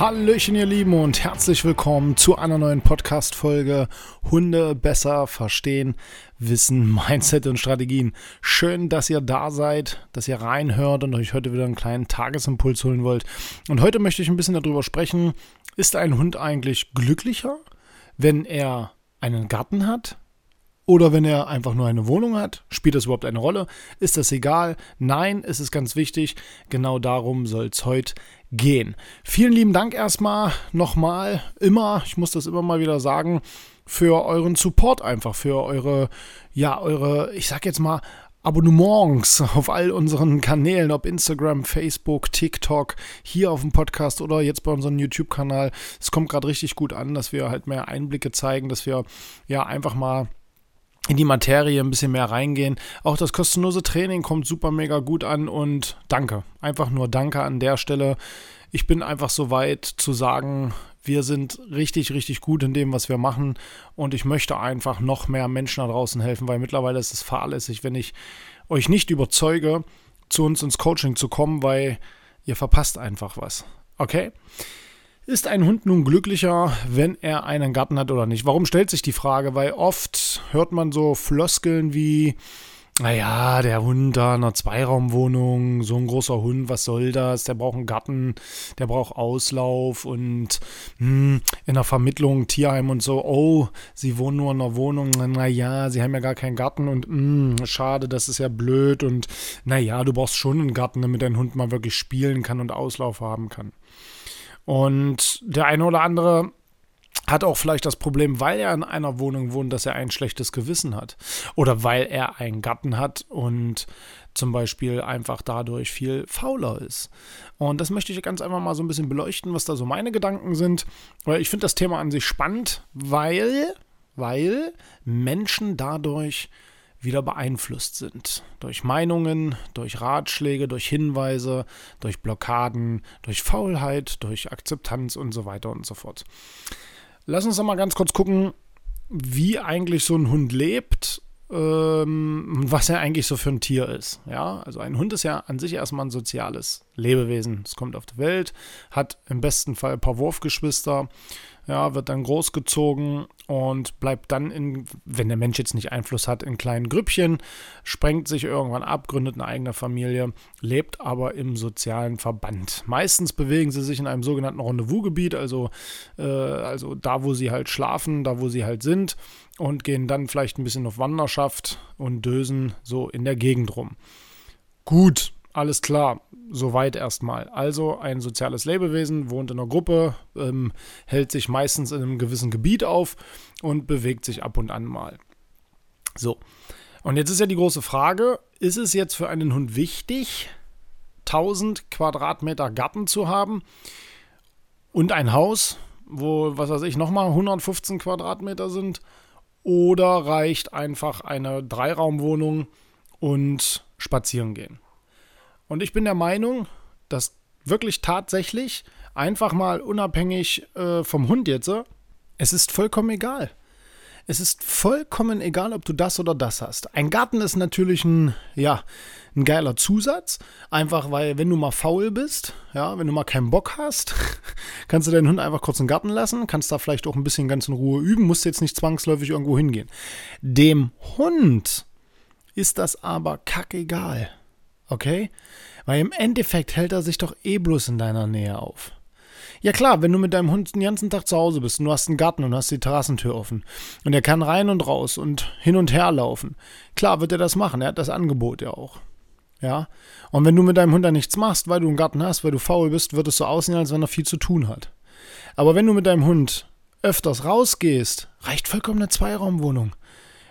Hallöchen, ihr Lieben, und herzlich willkommen zu einer neuen Podcast-Folge Hunde besser verstehen, Wissen, Mindset und Strategien. Schön, dass ihr da seid, dass ihr reinhört und euch heute wieder einen kleinen Tagesimpuls holen wollt. Und heute möchte ich ein bisschen darüber sprechen, ist ein Hund eigentlich glücklicher, wenn er einen Garten hat? Oder wenn er einfach nur eine Wohnung hat, spielt das überhaupt eine Rolle? Ist das egal? Nein, es ist ganz wichtig. Genau darum soll es heute gehen. Vielen lieben Dank erstmal nochmal, immer, ich muss das immer mal wieder sagen, für euren Support einfach, für eure, ja, eure, ich sag jetzt mal, Abonnements auf all unseren Kanälen, ob Instagram, Facebook, TikTok, hier auf dem Podcast oder jetzt bei unserem YouTube-Kanal. Es kommt gerade richtig gut an, dass wir halt mehr Einblicke zeigen, dass wir ja einfach mal in die Materie ein bisschen mehr reingehen. Auch das kostenlose Training kommt super mega gut an und danke. Einfach nur danke an der Stelle. Ich bin einfach so weit zu sagen, wir sind richtig, richtig gut in dem, was wir machen und ich möchte einfach noch mehr Menschen da draußen helfen, weil mittlerweile ist es fahrlässig, wenn ich euch nicht überzeuge, zu uns ins Coaching zu kommen, weil ihr verpasst einfach was. Okay? Ist ein Hund nun glücklicher, wenn er einen Garten hat oder nicht? Warum stellt sich die Frage? Weil oft hört man so Floskeln wie, naja, der Hund da in einer Zweiraumwohnung, so ein großer Hund, was soll das? Der braucht einen Garten, der braucht Auslauf und hm, in der Vermittlung, Tierheim und so, oh, sie wohnen nur in einer Wohnung, naja, sie haben ja gar keinen Garten und hm, schade, das ist ja blöd und naja, du brauchst schon einen Garten, damit dein Hund mal wirklich spielen kann und Auslauf haben kann. Und der eine oder andere hat auch vielleicht das Problem, weil er in einer Wohnung wohnt, dass er ein schlechtes Gewissen hat. Oder weil er einen Gatten hat und zum Beispiel einfach dadurch viel fauler ist. Und das möchte ich ganz einfach mal so ein bisschen beleuchten, was da so meine Gedanken sind. Weil ich finde das Thema an sich spannend, weil, weil Menschen dadurch wieder beeinflusst sind. Durch Meinungen, durch Ratschläge, durch Hinweise, durch Blockaden, durch Faulheit, durch Akzeptanz und so weiter und so fort. Lass uns doch mal ganz kurz gucken, wie eigentlich so ein Hund lebt ähm, was er eigentlich so für ein Tier ist. Ja, also ein Hund ist ja an sich erstmal ein soziales Lebewesen. Es kommt auf die Welt, hat im besten Fall ein paar Wurfgeschwister, ja, wird dann großgezogen und bleibt dann in, wenn der Mensch jetzt nicht Einfluss hat, in kleinen Grüppchen, sprengt sich irgendwann ab, gründet eine eigene Familie, lebt aber im sozialen Verband. Meistens bewegen sie sich in einem sogenannten Rendezvous-Gebiet, also, äh, also da, wo sie halt schlafen, da, wo sie halt sind und gehen dann vielleicht ein bisschen auf Wanderschaft und dösen so in der Gegend rum. Gut, alles klar, soweit erstmal. Also ein soziales Lebewesen, wohnt in einer Gruppe, ähm, hält sich meistens in einem gewissen Gebiet auf und bewegt sich ab und an mal. So, und jetzt ist ja die große Frage, ist es jetzt für einen Hund wichtig, 1000 Quadratmeter Garten zu haben und ein Haus, wo, was weiß ich, nochmal 115 Quadratmeter sind? Oder reicht einfach eine Dreiraumwohnung und spazieren gehen? Und ich bin der Meinung, dass wirklich tatsächlich einfach mal unabhängig äh, vom Hund jetzt, es ist vollkommen egal. Es ist vollkommen egal, ob du das oder das hast. Ein Garten ist natürlich ein, ja, ein geiler Zusatz. Einfach weil, wenn du mal faul bist, ja, wenn du mal keinen Bock hast, kannst du deinen Hund einfach kurz den Garten lassen, kannst da vielleicht auch ein bisschen ganz in Ruhe üben, musst jetzt nicht zwangsläufig irgendwo hingehen. Dem Hund ist das aber kackegal. Okay? Weil im Endeffekt hält er sich doch eh bloß in deiner Nähe auf. Ja klar, wenn du mit deinem Hund den ganzen Tag zu Hause bist und du hast einen Garten und hast die Terrassentür offen und er kann rein und raus und hin und her laufen, klar wird er das machen, er hat das Angebot ja auch. Ja? Und wenn du mit deinem Hund da nichts machst, weil du einen Garten hast, weil du faul bist, wird es so aussehen, als wenn er viel zu tun hat. Aber wenn du mit deinem Hund öfters rausgehst, reicht vollkommen eine Zweiraumwohnung.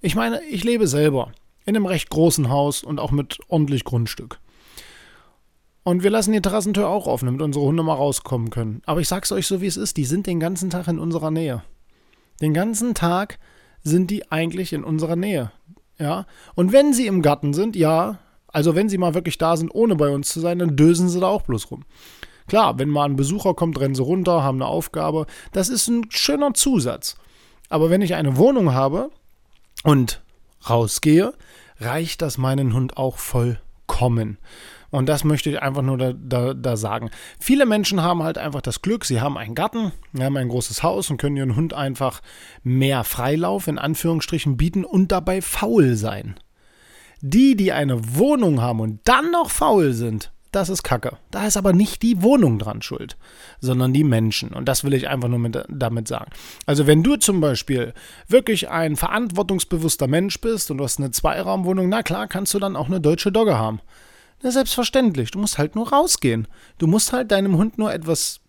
Ich meine, ich lebe selber in einem recht großen Haus und auch mit ordentlich Grundstück. Und wir lassen die Terrassentür auch offen, damit unsere Hunde mal rauskommen können. Aber ich sag's euch so, wie es ist, die sind den ganzen Tag in unserer Nähe. Den ganzen Tag sind die eigentlich in unserer Nähe. Ja. Und wenn sie im Garten sind, ja, also wenn sie mal wirklich da sind, ohne bei uns zu sein, dann dösen sie da auch bloß rum. Klar, wenn mal ein Besucher kommt, rennen sie runter, haben eine Aufgabe. Das ist ein schöner Zusatz. Aber wenn ich eine Wohnung habe und rausgehe, reicht das meinen Hund auch vollkommen. Und das möchte ich einfach nur da, da, da, sagen. Viele Menschen haben halt einfach das Glück, sie haben einen Garten, sie haben ein großes Haus und können ihren Hund einfach mehr Freilauf in Anführungsstrichen bieten und dabei faul sein. Die, die eine Wohnung haben und dann noch faul sind, das ist Kacke. Da ist aber nicht die Wohnung dran schuld, sondern die Menschen. Und das will ich einfach nur mit, damit sagen. Also wenn du zum Beispiel wirklich ein verantwortungsbewusster Mensch bist und du hast eine Zweiraumwohnung, na klar, kannst du dann auch eine deutsche Dogge haben. Na, selbstverständlich. Du musst halt nur rausgehen. Du musst halt deinem Hund nur etwas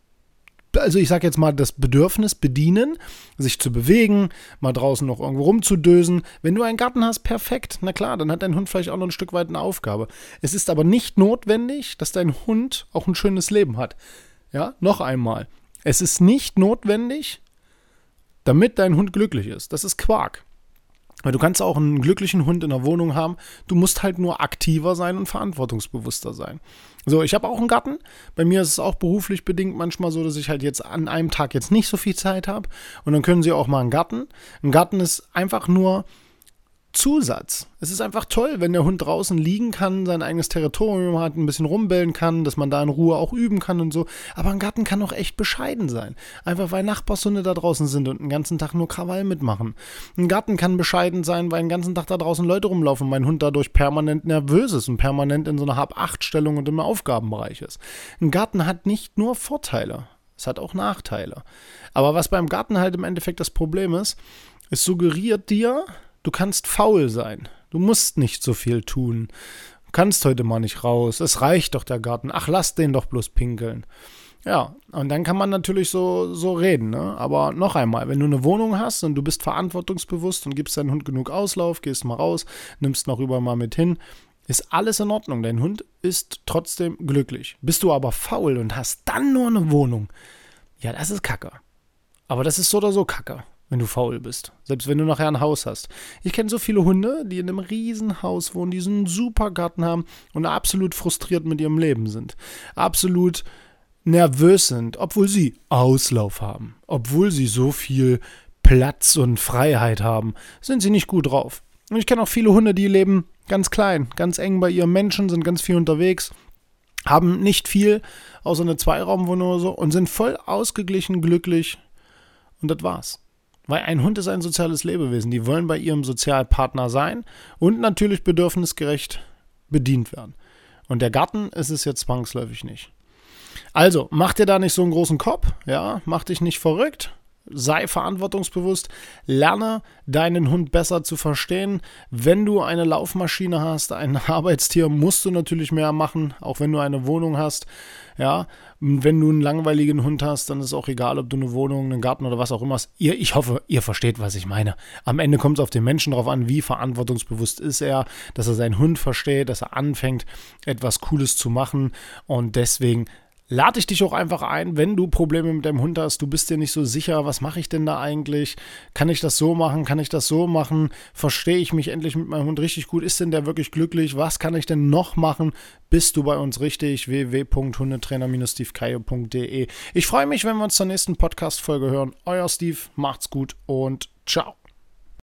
also ich sage jetzt mal, das Bedürfnis bedienen, sich zu bewegen, mal draußen noch irgendwo rumzudösen. Wenn du einen Garten hast, perfekt. Na klar, dann hat dein Hund vielleicht auch noch ein Stück weit eine Aufgabe. Es ist aber nicht notwendig, dass dein Hund auch ein schönes Leben hat. Ja, noch einmal. Es ist nicht notwendig, damit dein Hund glücklich ist. Das ist Quark. Du kannst auch einen glücklichen Hund in der Wohnung haben. Du musst halt nur aktiver sein und verantwortungsbewusster sein. So, ich habe auch einen Garten. Bei mir ist es auch beruflich bedingt manchmal so, dass ich halt jetzt an einem Tag jetzt nicht so viel Zeit habe. Und dann können sie auch mal einen Garten. Ein Garten ist einfach nur Zusatz. Es ist einfach toll, wenn der Hund draußen liegen kann, sein eigenes Territorium hat, ein bisschen rumbellen kann, dass man da in Ruhe auch üben kann und so. Aber ein Garten kann auch echt bescheiden sein. Einfach weil Nachbarshunde da draußen sind und den ganzen Tag nur Krawall mitmachen. Ein Garten kann bescheiden sein, weil den ganzen Tag da draußen Leute rumlaufen und mein Hund dadurch permanent nervös ist und permanent in so einer Hab-Acht-Stellung und im Aufgabenbereich ist. Ein Garten hat nicht nur Vorteile, es hat auch Nachteile. Aber was beim Garten halt im Endeffekt das Problem ist, es suggeriert dir, Du kannst faul sein. Du musst nicht so viel tun. Du kannst heute mal nicht raus. Es reicht doch der Garten. Ach, lass den doch bloß pinkeln. Ja, und dann kann man natürlich so, so reden, ne? Aber noch einmal, wenn du eine Wohnung hast und du bist verantwortungsbewusst und gibst deinem Hund genug Auslauf, gehst mal raus, nimmst noch über mal mit hin, ist alles in Ordnung. Dein Hund ist trotzdem glücklich. Bist du aber faul und hast dann nur eine Wohnung, ja, das ist Kacke. Aber das ist so oder so Kacke wenn du faul bist. Selbst wenn du nachher ein Haus hast. Ich kenne so viele Hunde, die in einem riesen Haus wohnen, die einen super Garten haben und absolut frustriert mit ihrem Leben sind. Absolut nervös sind, obwohl sie Auslauf haben. Obwohl sie so viel Platz und Freiheit haben, sind sie nicht gut drauf. Und ich kenne auch viele Hunde, die leben ganz klein, ganz eng bei ihren Menschen, sind ganz viel unterwegs, haben nicht viel, außer eine Zweiraumwohnung oder so und sind voll ausgeglichen, glücklich. Und das war's. Weil ein Hund ist ein soziales Lebewesen. Die wollen bei ihrem Sozialpartner sein und natürlich bedürfnisgerecht bedient werden. Und der Garten ist es jetzt zwangsläufig nicht. Also, mach dir da nicht so einen großen Kopf, ja, mach dich nicht verrückt, sei verantwortungsbewusst, lerne deinen Hund besser zu verstehen. Wenn du eine Laufmaschine hast, ein Arbeitstier, musst du natürlich mehr machen, auch wenn du eine Wohnung hast. Ja, wenn du einen langweiligen Hund hast, dann ist auch egal, ob du eine Wohnung, einen Garten oder was auch immer hast. Ihr, ich hoffe, ihr versteht, was ich meine. Am Ende kommt es auf den Menschen drauf an, wie verantwortungsbewusst ist er, dass er seinen Hund versteht, dass er anfängt, etwas Cooles zu machen. Und deswegen lade ich dich auch einfach ein, wenn du Probleme mit deinem Hund hast, du bist dir nicht so sicher, was mache ich denn da eigentlich? Kann ich das so machen? Kann ich das so machen? Verstehe ich mich endlich mit meinem Hund richtig gut? Ist denn der wirklich glücklich? Was kann ich denn noch machen? Bist du bei uns richtig? www.hundetrainer-stevekayo.de Ich freue mich, wenn wir uns zur nächsten Podcast-Folge hören. Euer Steve, macht's gut und ciao.